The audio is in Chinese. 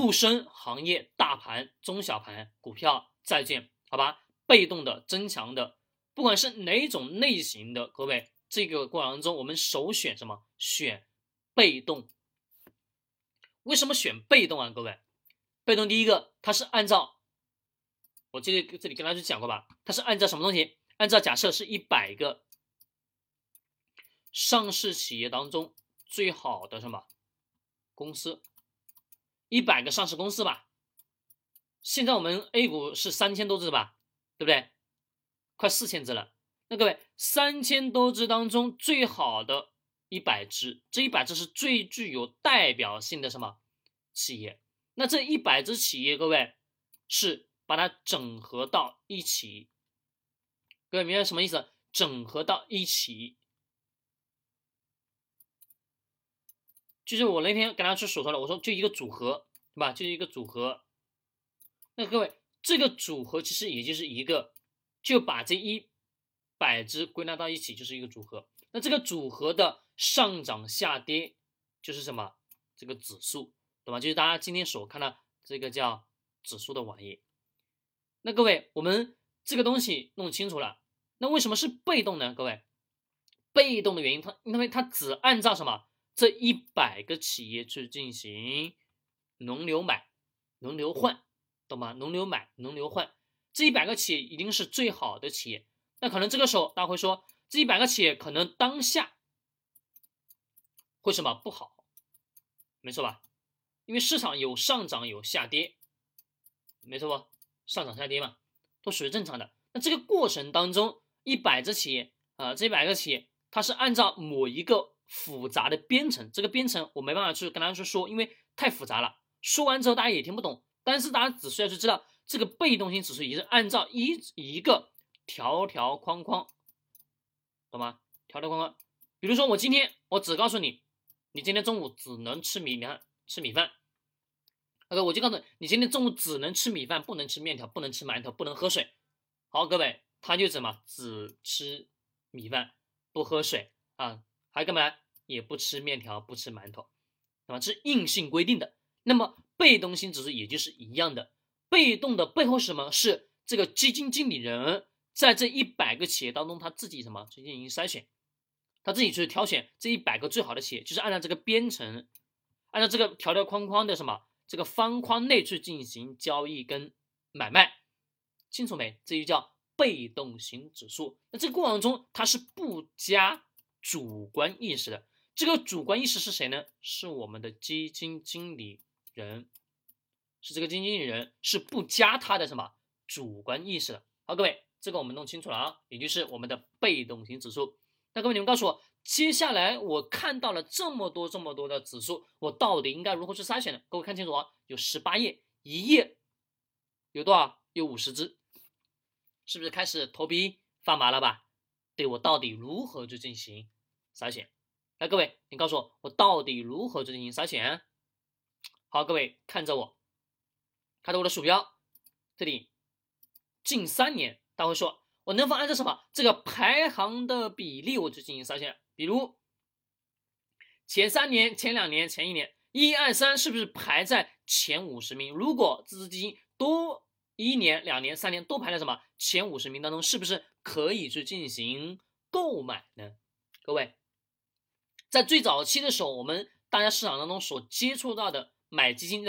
沪深行业大盘、中小盘、股票、债券，好吧，被动的、增强的，不管是哪种类型的，各位，这个过程中我们首选什么？选被动。为什么选被动啊？各位，被动第一个，它是按照我这里这里跟大家讲过吧，它是按照什么东西？按照假设是一百个上市企业当中最好的什么公司，一百个上市公司吧。现在我们 A 股是三千多只吧，对不对？快四千只了。那各位，三千多只当中最好的。一百只，这一百只是最具有代表性的什么企业？那这一百只企业，各位是把它整合到一起。各位明白什么意思？整合到一起，就是我那天跟大家去数说了，我说就一个组合，对吧？就是一个组合。那各位，这个组合其实也就是一个，就把这一百只归纳到一起，就是一个组合。那这个组合的。上涨下跌就是什么？这个指数，懂吗？就是大家今天所看的这个叫指数的玩意。那各位，我们这个东西弄清楚了，那为什么是被动呢？各位，被动的原因，它因为它只按照什么这一百个企业去进行轮流买、轮流换，懂吗？轮流买、轮流换，这一百个企业一定是最好的企业。那可能这个时候大家会说，这一百个企业可能当下。会什么不好？没错吧？因为市场有上涨有下跌，没错不？上涨下跌嘛，都属于正常的。那这个过程当中，一百只企业啊，这一百个企业，它是按照某一个复杂的编程，这个编程我没办法去跟大家去说，因为太复杂了。说完之后大家也听不懂。但是大家只需要去知道，这个被动性指数也是按照一一个条条框框，懂吗？条条框框。比如说我今天我只告诉你。你今天中午只能吃米饭，吃米饭。OK，我就告诉你，你今天中午只能吃米饭，不能吃面条，不能吃馒头，不能喝水。好，各位，他就怎么只吃米饭，不喝水啊？还干嘛？也不吃面条，不吃馒头，那么？这是硬性规定的。那么被动性指数也就是一样的，被动的背后是什么？是这个基金经理人在这一百个企业当中，他自己什么去进行筛选。他自己去挑选这一百个最好的企业，就是按照这个编程，按照这个条条框框的什么这个方框内去进行交易跟买卖，清楚没？这就叫被动型指数。那这个过程中它是不加主观意识的，这个主观意识是谁呢？是我们的基金经理人，是这个基金经理人是不加他的什么主观意识的。好，各位，这个我们弄清楚了啊，也就是我们的被动型指数。那各位，你们告诉我，接下来我看到了这么多这么多的指数，我到底应该如何去筛选呢？各位看清楚啊，有十八页，一页有多少？有五十只，是不是开始头皮发麻了吧？对我到底如何去进行筛选？来，各位，你告诉我，我到底如何去进行筛选？好，各位看着我，看着我的鼠标，这里近三年，大家会说。我能否按照什么这个排行的比例我去进行筛选？比如前三年、前两年、前一年，一二三是不是排在前五十名？如果这支基金多一年、两年、三年都排在什么前五十名当中，是不是可以去进行购买呢？各位，在最早期的时候，我们大家市场当中所接触到的买基金的